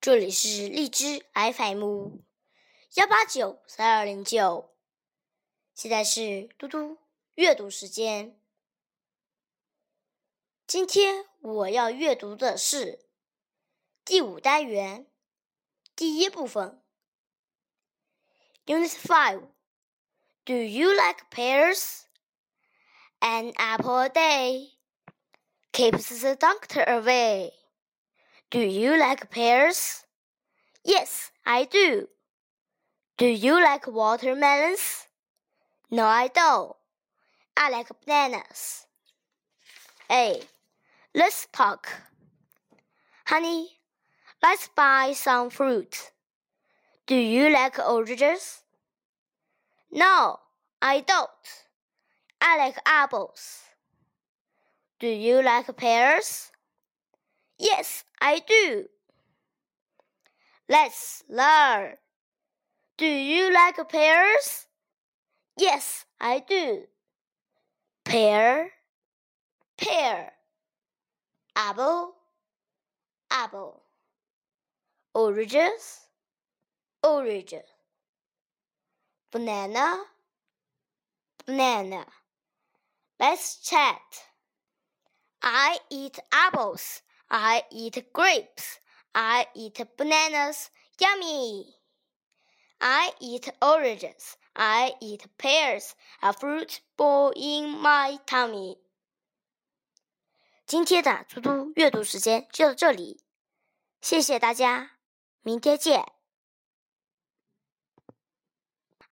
这里是荔枝 FM 幺八九三二零九，现在是嘟嘟阅读时间。今天我要阅读的是第五单元第一部分，Unit Five。Do you like pears? An apple a day keeps the doctor away. Do you like pears? Yes, I do. Do you like watermelons? No, I don't. I like bananas. A. Let's talk. Honey, let's buy some fruit. Do you like oranges? No, I don't. I like apples. Do you like pears? Yes, I do. Let's learn. Do you like pears? Yes, I do. Pear, pear. Apple, apple. Oranges, oranges. Banana, banana. Let's chat. I eat apples. I eat grapes. I eat bananas. Yummy. I eat oranges. I eat pears. A fruit ball in my tummy. 今天的嘟嘟阅读时间就到这里，谢谢大家，明天见。